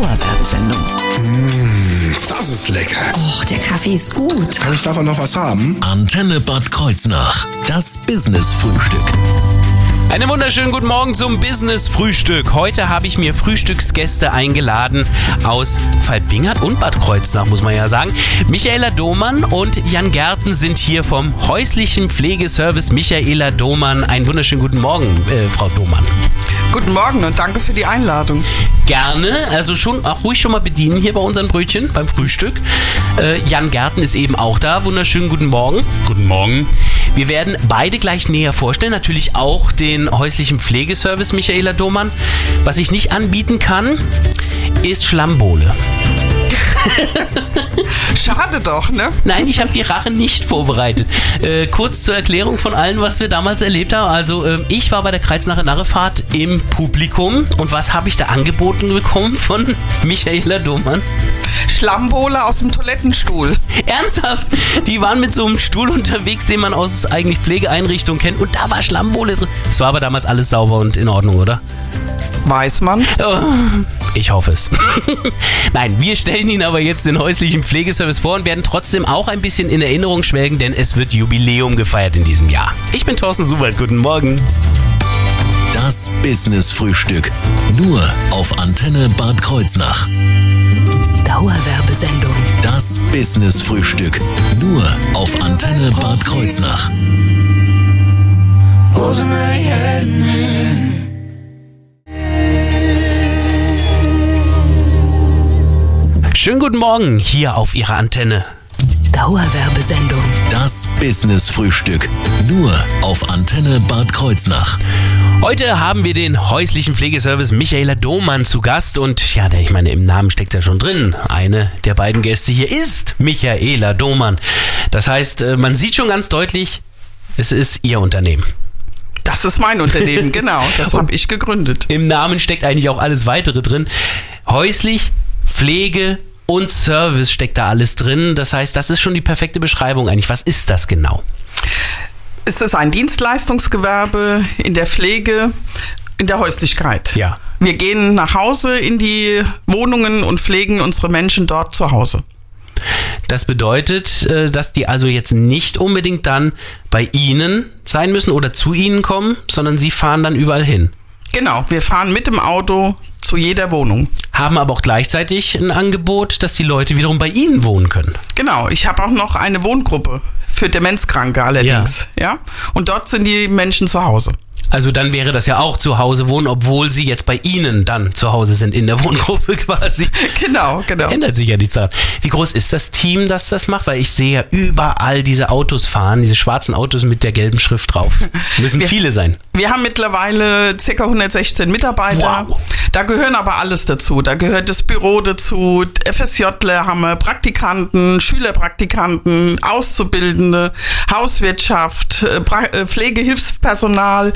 Dauerwerbesendung. Das ist lecker. Och, der Kaffee ist gut. Kann ich davon noch was haben? Antenne Bad Kreuznach. Das Business-Frühstück. Einen wunderschönen guten Morgen zum Business Frühstück. Heute habe ich mir Frühstücksgäste eingeladen aus Falbingert und Bad Kreuznach, muss man ja sagen. Michaela Domann und Jan Gärten sind hier vom häuslichen Pflegeservice Michaela Domann. Einen wunderschönen guten Morgen, äh, Frau Domann. Guten Morgen und danke für die Einladung. Gerne, also schon auch ruhig schon mal bedienen hier bei unseren Brötchen beim Frühstück. Äh, Jan Gärten ist eben auch da. Wunderschönen guten Morgen. Guten Morgen. Wir werden beide gleich näher vorstellen, natürlich auch den häuslichen Pflegeservice Michaela Domann. Was ich nicht anbieten kann, ist Schlammbohle. Schade doch, ne? Nein, ich habe die Rache nicht vorbereitet. Äh, kurz zur Erklärung von allem, was wir damals erlebt haben. Also äh, ich war bei der Kreuznacher Narrefahrt im Publikum und was habe ich da angeboten bekommen von Michaela Domann? Schlammbohle aus dem Toilettenstuhl. Ernsthaft? Die waren mit so einem Stuhl unterwegs, den man aus eigentlich Pflegeeinrichtungen kennt und da war Schlammbohle drin. Es war aber damals alles sauber und in Ordnung, oder? Weiß man. Oh, Ich hoffe es. Nein, wir stellen Ihnen aber jetzt den häuslichen Pflegeservice vor und werden trotzdem auch ein bisschen in Erinnerung schwelgen, denn es wird Jubiläum gefeiert in diesem Jahr. Ich bin Thorsten Subert, guten Morgen. Das Business-Frühstück. Nur auf Antenne Bad Kreuznach. Dauerwerbesendung. Das Business-Frühstück. Nur auf Antenne Bad Kreuznach. Schönen guten Morgen hier auf Ihrer Antenne. Dauerwerbesendung. Das Business-Frühstück. Nur auf Antenne Bad Kreuznach. Heute haben wir den häuslichen Pflegeservice Michaela Domann zu Gast und ja, der, ich meine, im Namen steckt ja schon drin. Eine der beiden Gäste hier ist Michaela Domann. Das heißt, äh, man sieht schon ganz deutlich, es ist ihr Unternehmen. Das ist mein Unternehmen, genau. Das habe ich gegründet. Im Namen steckt eigentlich auch alles weitere drin. Häuslich, Pflege und Service steckt da alles drin. Das heißt, das ist schon die perfekte Beschreibung eigentlich. Was ist das genau? Es ist ein Dienstleistungsgewerbe in der Pflege, in der Häuslichkeit. Ja. Wir gehen nach Hause in die Wohnungen und pflegen unsere Menschen dort zu Hause. Das bedeutet, äh, dass die also jetzt nicht unbedingt dann bei Ihnen sein müssen oder zu Ihnen kommen, sondern Sie fahren dann überall hin. Genau, wir fahren mit dem Auto zu jeder Wohnung. Haben aber auch gleichzeitig ein Angebot, dass die Leute wiederum bei Ihnen wohnen können. Genau, ich habe auch noch eine Wohngruppe für Demenzkranke allerdings. Ja. Und dort sind die Menschen zu Hause. Also dann wäre das ja auch zu Hause wohnen, obwohl Sie jetzt bei Ihnen dann zu Hause sind in der Wohngruppe quasi. Genau, genau. Ändert sich ja nichts daran. Wie groß ist das Team, das das macht? Weil ich sehe ja überall diese Autos fahren, diese schwarzen Autos mit der gelben Schrift drauf. Müssen Wir- viele sein. Wir haben mittlerweile ca. 116 Mitarbeiter. Wow. Da gehören aber alles dazu. Da gehört das Büro dazu, FSJler haben wir, Praktikanten, Schülerpraktikanten, Auszubildende, Hauswirtschaft, äh, äh, Pflegehilfspersonal,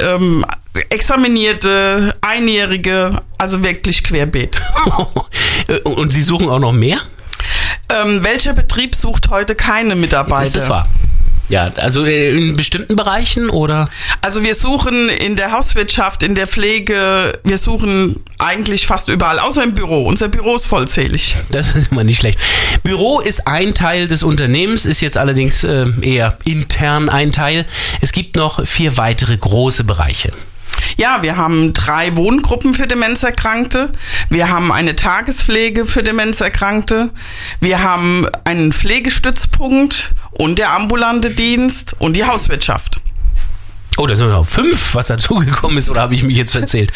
ähm, Examinierte, Einjährige, also wirklich querbeet. Und Sie suchen auch noch mehr? ähm, welcher Betrieb sucht heute keine Mitarbeiter? Das ist wahr. Ja, also äh, in bestimmten Bereichen oder? Also wir suchen in der Hauswirtschaft, in der Pflege, wir suchen eigentlich fast überall, außer im Büro. Unser Büro ist vollzählig. Das ist immer nicht schlecht. Büro ist ein Teil des Unternehmens, ist jetzt allerdings äh, eher intern ein Teil. Es gibt noch vier weitere große Bereiche. Ja, wir haben drei Wohngruppen für Demenzerkrankte. Wir haben eine Tagespflege für Demenzerkrankte. Wir haben einen Pflegestützpunkt und der ambulante Dienst und die Hauswirtschaft. Oh, da sind noch fünf, was dazugekommen ist, oder habe ich mich jetzt verzählt?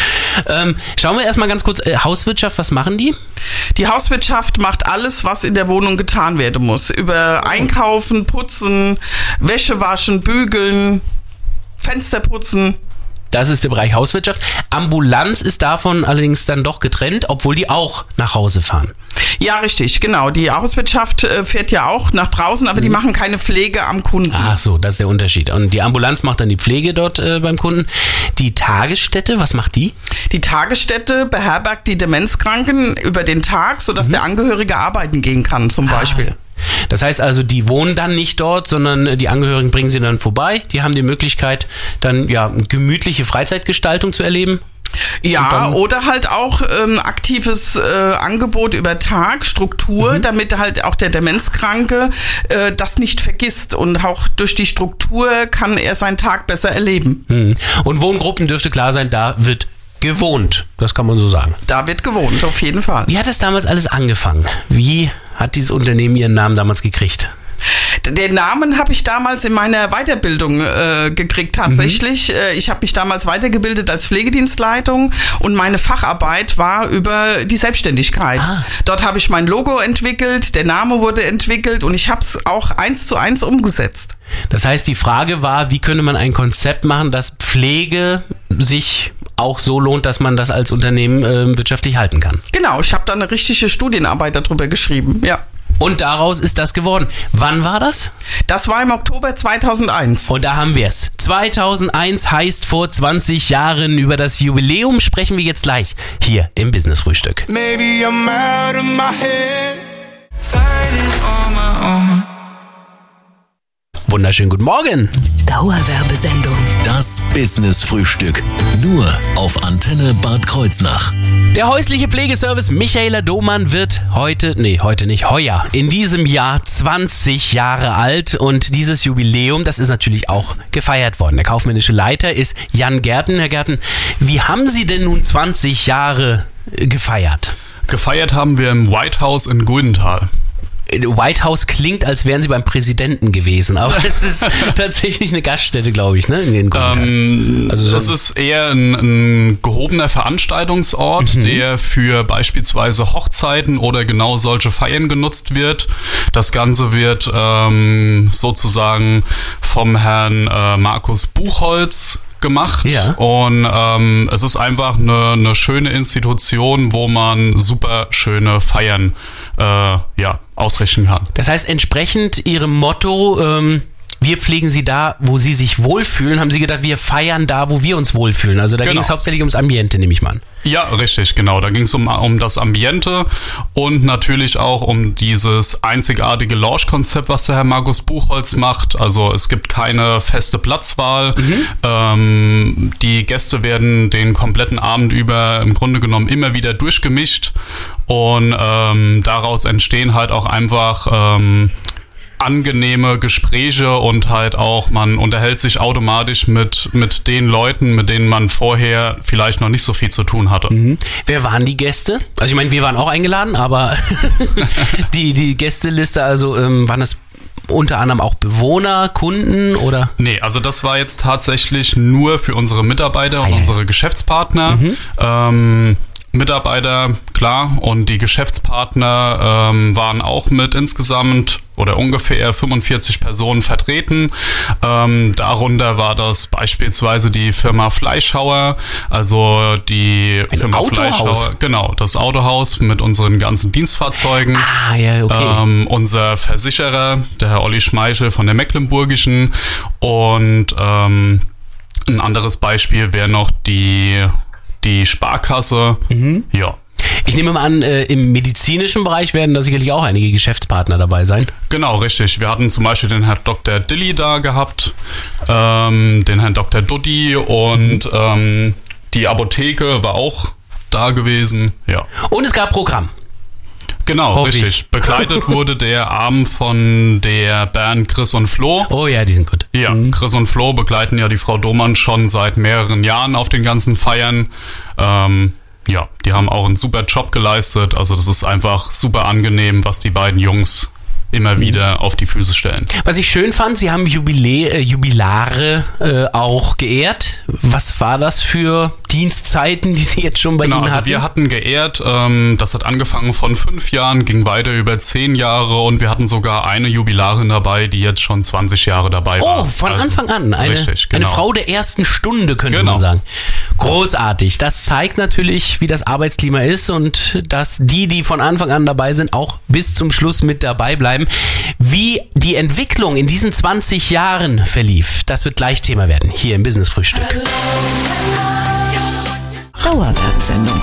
ähm, schauen wir erstmal ganz kurz. Äh, Hauswirtschaft, was machen die? Die Hauswirtschaft macht alles, was in der Wohnung getan werden muss. Über Einkaufen, Putzen, Wäsche waschen, bügeln, Fenster putzen. Das ist der Bereich Hauswirtschaft. Ambulanz ist davon allerdings dann doch getrennt, obwohl die auch nach Hause fahren. Ja, richtig, genau. Die Hauswirtschaft äh, fährt ja auch nach draußen, aber die machen keine Pflege am Kunden. Ach so, das ist der Unterschied. Und die Ambulanz macht dann die Pflege dort äh, beim Kunden. Die Tagesstätte, was macht die? Die Tagesstätte beherbergt die Demenzkranken über den Tag, sodass der Angehörige arbeiten gehen kann, zum Beispiel. Das heißt also, die wohnen dann nicht dort, sondern die Angehörigen bringen sie dann vorbei. Die haben die Möglichkeit, dann ja gemütliche Freizeitgestaltung zu erleben. Ja, oder halt auch ähm, aktives äh, Angebot über Tag, Struktur, Mhm. damit halt auch der Demenzkranke äh, das nicht vergisst und auch durch die Struktur kann er seinen Tag besser erleben. Hm. Und Wohngruppen dürfte klar sein, da wird gewohnt. Das kann man so sagen. Da wird gewohnt, auf jeden Fall. Wie hat das damals alles angefangen? Wie hat dieses Unternehmen ihren Namen damals gekriegt? Den Namen habe ich damals in meiner Weiterbildung äh, gekriegt tatsächlich. Äh, ich habe mich damals weitergebildet als Pflegedienstleitung und meine Facharbeit war über die Selbstständigkeit. Ah. Dort habe ich mein Logo entwickelt, der Name wurde entwickelt und ich habe es auch eins zu eins umgesetzt. Das heißt, die Frage war, wie könnte man ein Konzept machen, dass Pflege sich auch so lohnt, dass man das als Unternehmen äh, wirtschaftlich halten kann. Genau, ich habe da eine richtige Studienarbeit darüber geschrieben. Ja. Und daraus ist das geworden. Wann war das? Das war im Oktober 2001. Und da haben wir es. 2001 heißt vor 20 Jahren. Über das Jubiläum sprechen wir jetzt gleich hier im Business Frühstück. Maybe I'm out of my head. Fighting on my own. Wunderschönen guten Morgen. Dauerwerbesendung. Das Business Frühstück. Nur auf Antenne Bad Kreuznach. Der häusliche Pflegeservice Michaela Domann wird heute, nee, heute nicht, heuer, in diesem Jahr 20 Jahre alt und dieses Jubiläum, das ist natürlich auch gefeiert worden. Der kaufmännische Leiter ist Jan Gerten. Herr Gerten, wie haben Sie denn nun 20 Jahre gefeiert? Gefeiert haben wir im White House in Guldenthal. White House klingt, als wären sie beim Präsidenten gewesen, aber es ist tatsächlich eine Gaststätte, glaube ich, ne? In den Guten Ähm, Also so das ist eher ein, ein gehobener Veranstaltungsort, Mhm. der für beispielsweise Hochzeiten oder genau solche Feiern genutzt wird. Das Ganze wird ähm, sozusagen vom Herrn äh, Markus Buchholz gemacht Ja. und ähm, es ist einfach eine, eine schöne Institution, wo man super schöne Feiern äh, ja, ausrichten kann. Das heißt, entsprechend ihrem Motto, ähm, wir pflegen sie da, wo sie sich wohlfühlen, haben sie gedacht, wir feiern da, wo wir uns wohlfühlen. Also da Genau. ging es hauptsächlich ums Ambiente, nehme ich mal an. Ja, richtig, genau. Da ging es um, um das Ambiente und natürlich auch um dieses einzigartige Launch-Konzept, was der Herr Markus Buchholz macht. Also es gibt keine feste Platzwahl. Ähm, die Gäste werden den kompletten Abend über im Grunde genommen immer wieder durchgemischt und ähm, daraus entstehen halt auch einfach ähm, angenehme Gespräche und halt auch, man unterhält sich automatisch mit, mit den Leuten, mit denen man vorher vielleicht noch nicht so viel zu tun hatte. Wer waren die Gäste? Also ich meine, wir waren auch eingeladen, aber die, die Gästeliste, also ähm, waren das unter anderem auch Bewohner, Kunden oder? Nee, also das war jetzt tatsächlich nur für unsere Mitarbeiter und Ah, ja, ja. unsere Geschäftspartner. Ähm, Mitarbeiter, klar, und die Geschäftspartner ähm, waren auch mit insgesamt oder ungefähr 45 Personen vertreten. Ähm, darunter war das beispielsweise die Firma Fleischhauer, also die Ein Firma Autohaus? Fleischhauer, genau, das Autohaus mit unseren ganzen Dienstfahrzeugen. Ah, ja, okay. Ähm, unser Versicherer, der Herr Olli Schmeichel von der Mecklenburgischen. Und ähm, ein anderes Beispiel wäre noch die, die Sparkasse. Mhm. Ja. Ich nehme mal an, äh, im medizinischen Bereich werden da sicherlich auch einige Geschäftspartner dabei sein. Genau, richtig. Wir hatten zum Beispiel den Herrn Dr. Dilly da gehabt, ähm, den Herrn Dr. Duddy und ähm, die Apotheke war auch da gewesen. Ja. Und es gab Programm. Genau, Hoffe richtig. ich. Begleitet wurde der Abend von der Band Chris und Flo. Oh ja, die sind gut. Ja, Chris und Flo begleiten ja die Frau Domann schon seit mehreren Jahren auf den ganzen Feiern. Ähm, ja, die haben auch einen super Job geleistet. Also das ist einfach super angenehm, was die beiden Jungs immer wieder auf die Füße stellen. Was ich schön fand, sie haben Jubilä äh, Jubilare äh, auch geehrt. Was war das für Dienstzeiten, die sie jetzt schon bei Genau, Ihnen also hatten? wir hatten geehrt, ähm, das hat angefangen von fünf Jahren, ging weiter über zehn Jahre und wir hatten sogar eine Jubilarin dabei, die jetzt schon 20 Jahre dabei war. Oh, von Also, Anfang an. Eine, richtig, eine genau. Frau der ersten Stunde, könnte Genau. man sagen. Großartig. Das zeigt natürlich, wie das Arbeitsklima ist und dass die, die von Anfang an dabei sind, auch bis zum Schluss mit dabei bleiben. Wie die Entwicklung in diesen 20 Jahren verlief, das wird gleich Thema werden, hier im Business Frühstück. Dauerwerbesendung.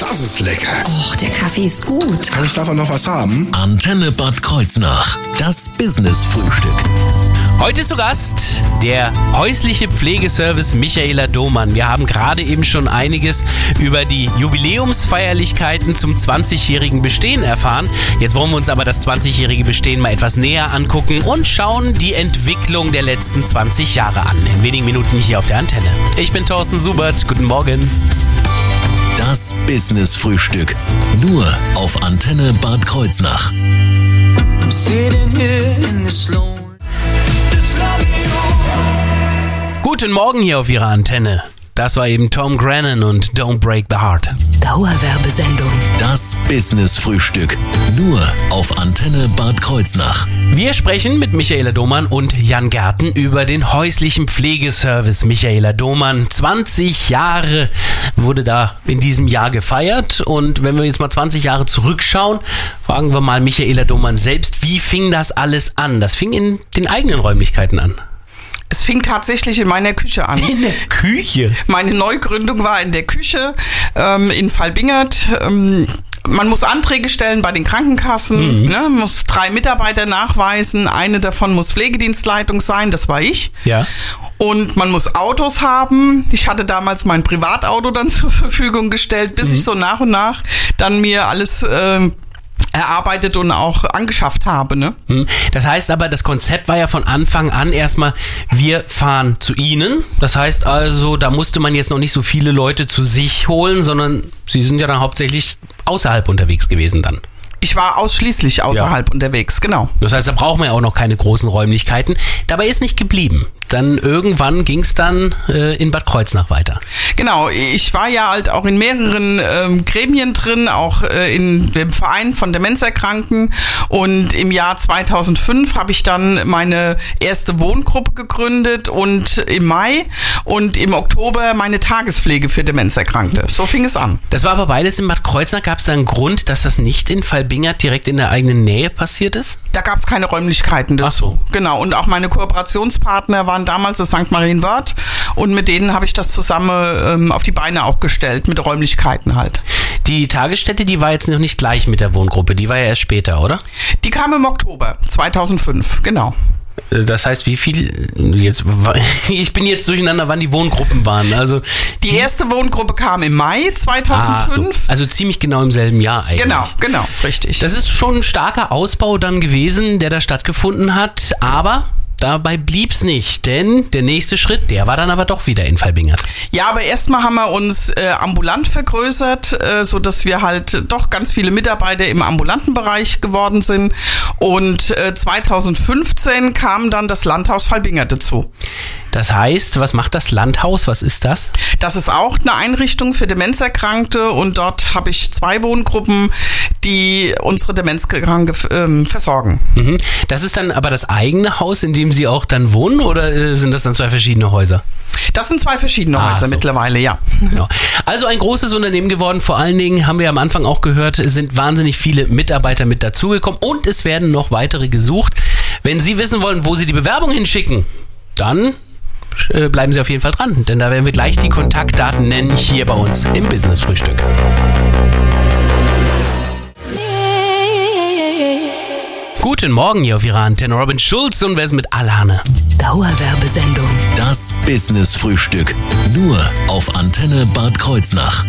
Das ist lecker. Och, der Kaffee ist gut. Kann ich davon noch was haben? Antenne Bad Kreuznach. Das Business Frühstück. Heute zu Gast der häusliche Pflegeservice Michaela Domann. Wir haben gerade eben schon einiges über die Jubiläumsfeierlichkeiten zum 20-jährigen Bestehen erfahren. Jetzt wollen wir uns aber das 20-jährige Bestehen mal etwas näher angucken und schauen die Entwicklung der letzten 20 Jahre an. In wenigen Minuten hier auf der Antenne. Ich bin Thorsten Subert. Guten Morgen. Das Business Frühstück. Nur auf Antenne Bad Kreuznach. I'm sitting here in this lone. Guten Morgen hier auf Ihrer Antenne. Das war eben Tom Grennan und Don't Break the Heart. Dauerwerbesendung. Das Business Frühstück. Nur auf Antenne Bad Kreuznach. Wir sprechen mit Michaela Domann und Jan Gärten über den häuslichen Pflegeservice Michaela Domann. 20 Jahre wurde da in diesem Jahr gefeiert. Und wenn wir jetzt mal 20 Jahre zurückschauen, fragen wir mal Michaela Domann selbst, wie fing das alles an? Das fing in den eigenen Räumlichkeiten an. Es fing tatsächlich in meiner Küche an. In der Küche. Meine Neugründung war in der Küche ähm, in Fallbingert. Ähm, man muss Anträge stellen bei den Krankenkassen, ne, muss drei Mitarbeiter nachweisen. Eine davon muss Pflegedienstleitung sein, das war ich. Ja. Und man muss Autos haben. Ich hatte damals mein Privatauto dann zur Verfügung gestellt, bis ich so nach und nach dann mir alles ähm, erarbeitet und auch angeschafft habe. Ne? Hm. Das heißt aber, das Konzept war ja von Anfang an erstmal, wir fahren zu Ihnen. Das heißt also, da musste man jetzt noch nicht so viele Leute zu sich holen, sondern Sie sind ja dann hauptsächlich außerhalb unterwegs gewesen dann. Ich war ausschließlich außerhalb unterwegs, genau. Das heißt, da braucht man ja auch noch keine großen Räumlichkeiten. Dabei ist nicht geblieben. Dann irgendwann ging es dann äh, in Bad Kreuznach weiter. Genau, ich war ja halt auch in mehreren ähm, Gremien drin, auch äh, in dem Verein von Demenzerkranken. Und im Jahr 2005 habe ich dann meine erste Wohngruppe gegründet und im Mai und im Oktober meine Tagespflege für Demenzerkrankte. So fing es an. Das war aber beides in Bad Kreuznach. Gab es da einen Grund, dass das nicht in Fallbingert direkt in der eigenen Nähe passiert ist? Da gab es keine Räumlichkeiten dazu. Ach so. Genau, und auch meine Kooperationspartner waren damals das St. Marienwörth und mit denen habe ich das zusammen ähm, auf die Beine auch gestellt, mit Räumlichkeiten halt. Die Tagesstätte, die war jetzt noch nicht gleich mit der Wohngruppe, die war ja erst später, oder? Die kam im Oktober 2005, genau. Das heißt, wie viel jetzt ich bin jetzt durcheinander, wann die Wohngruppen waren. Also Die erste Wohngruppe kam im Mai ah, so, 2005. also ziemlich genau im selben Jahr eigentlich. Genau, genau, richtig. Das ist schon ein starker Ausbau dann gewesen, der da stattgefunden hat, aber dabei blieb's nicht, denn der nächste Schritt, der war dann aber doch wieder in Fallbingert. Ja, aber erstmal haben wir uns äh, ambulant vergrößert, äh, so dass wir halt doch ganz viele Mitarbeiter im ambulanten Bereich geworden sind. Und äh, 2015 kam dann das Landhaus Fallbingert dazu. Das heißt, was macht das Landhaus? Was ist das? Das ist auch eine Einrichtung für Demenzerkrankte und dort habe ich zwei Wohngruppen, die unsere Demenzkranke ähm, versorgen. Mhm. Das ist dann aber das eigene Haus, in dem Sie auch dann wohnen oder äh, sind das dann zwei verschiedene Häuser? Das sind zwei verschiedene Ah, Häuser so. mittlerweile, ja. Genau. Also ein großes Unternehmen geworden. Vor allen Dingen haben wir am Anfang auch gehört, sind wahnsinnig viele Mitarbeiter mit dazugekommen und es werden noch weitere gesucht. Wenn Sie wissen wollen, wo Sie die Bewerbung hinschicken, dann bleiben Sie auf jeden Fall dran, denn da werden wir gleich die Kontaktdaten nennen hier bei uns im Business Frühstück. Guten Morgen hier auf Ihrer Antenne. Robin Schulz und wer ist mit Alane? Dauerwerbesendung. Das Business Frühstück. Nur auf Antenne Bad Kreuznach.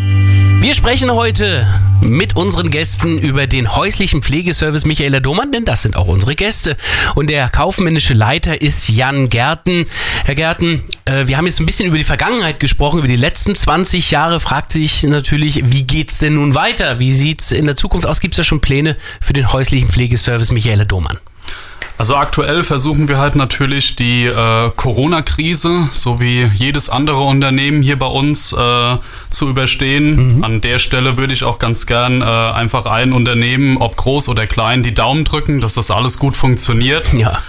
Wir sprechen heute mit unseren Gästen über den häuslichen Pflegeservice Michaela Domann, denn das sind auch unsere Gäste. Und der kaufmännische Leiter ist Jan Gärten. Herr Gärten, äh, wir haben jetzt ein bisschen über die Vergangenheit gesprochen, über die letzten 20 Jahre. Fragt sich natürlich, wie geht's denn nun weiter? Wie sieht's in der Zukunft aus? Gibt's da schon Pläne für den häuslichen Pflegeservice Michaela Domann? Also aktuell versuchen wir halt natürlich die äh, Corona-Krise, so wie jedes andere Unternehmen hier bei uns, äh, zu überstehen. An der Stelle würde ich auch ganz gern äh, einfach allen Unternehmen, ob groß oder klein, die Daumen drücken, dass das alles gut funktioniert. Ja.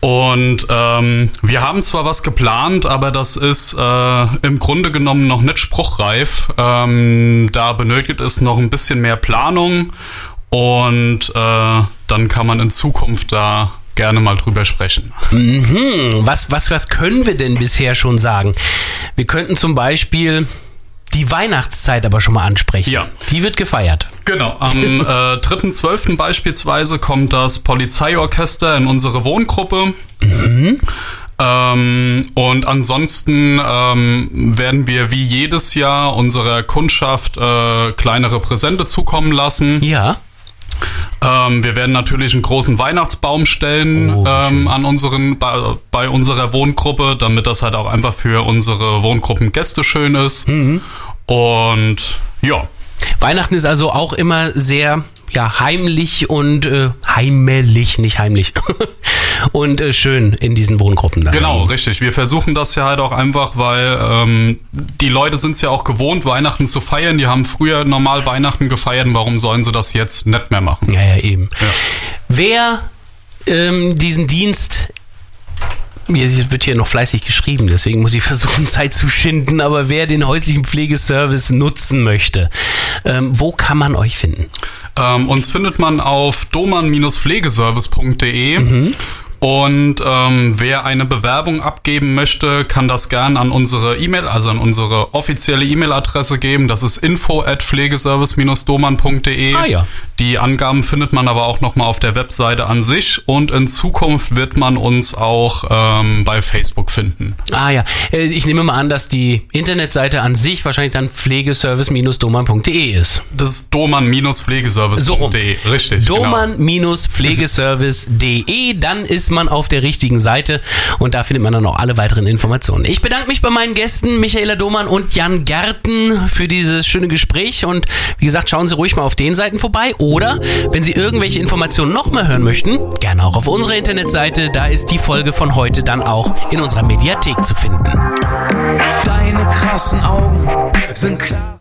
Und ähm, wir haben zwar was geplant, aber das ist äh, im Grunde genommen noch nicht spruchreif. Ähm, da benötigt es noch ein bisschen mehr Planung und äh, dann kann man in Zukunft da gerne mal drüber sprechen. Mhm. Was, was, was können wir denn bisher schon sagen? Wir könnten zum Beispiel die Weihnachtszeit aber schon mal ansprechen. Ja. Die wird gefeiert. Genau, am äh, 3.12. beispielsweise kommt das Polizeiorchester in unsere Wohngruppe. Ähm, und ansonsten ähm, werden wir wie jedes Jahr unserer Kundschaft äh, kleinere Präsente zukommen lassen. Ja. Ähm, wir werden natürlich einen großen Weihnachtsbaum stellen Oh, ähm, an unseren bei, bei unserer Wohngruppe, damit das halt auch einfach für unsere Wohngruppengäste schön ist. Mhm. Und ja, Weihnachten ist also auch immer sehr ja, heimlich und äh, heimelig, nicht heimlich. und äh, schön in diesen Wohngruppen dann. Genau, richtig. Wir versuchen das ja halt auch einfach, weil ähm, die Leute sind es ja auch gewohnt, Weihnachten zu feiern. Die haben früher normal Weihnachten gefeiert. und Warum sollen sie das jetzt nicht mehr machen? Ja, ja, eben. Wer ähm, diesen Dienst mir wird hier noch fleißig geschrieben, deswegen muss ich versuchen, Zeit zu schinden. Aber wer den häuslichen Pflegeservice nutzen möchte, ähm, wo kann man euch finden? Ähm, uns findet man auf doman-pflegeservice.de. Und ähm, wer eine Bewerbung abgeben möchte, kann das gern an unsere E-Mail, also an unsere offizielle E-Mail-Adresse geben. Das ist info at pflegeservice-doman.de. Ah, ja. Die Angaben findet man aber auch nochmal auf der Webseite an sich. Und in Zukunft wird man uns auch ähm, bei Facebook finden. Ah ja, äh, ich nehme mal an, dass die Internetseite an sich wahrscheinlich dann pflegeservice-doman.de ist. Das ist doman-pflegeservice.de. So. Richtig. genau. Doman-pflegeservice.de, dann ist man auf der richtigen Seite und da findet man dann auch alle weiteren Informationen. Ich bedanke mich bei meinen Gästen Michaela Domann und Jan Gärten für dieses schöne Gespräch und wie gesagt, schauen Sie ruhig mal auf den Seiten vorbei oder wenn Sie irgendwelche Informationen noch mal hören möchten, gerne auch auf unserer Internetseite, da ist die Folge von heute dann auch in unserer Mediathek zu finden. Deine krassen Augen sind klar.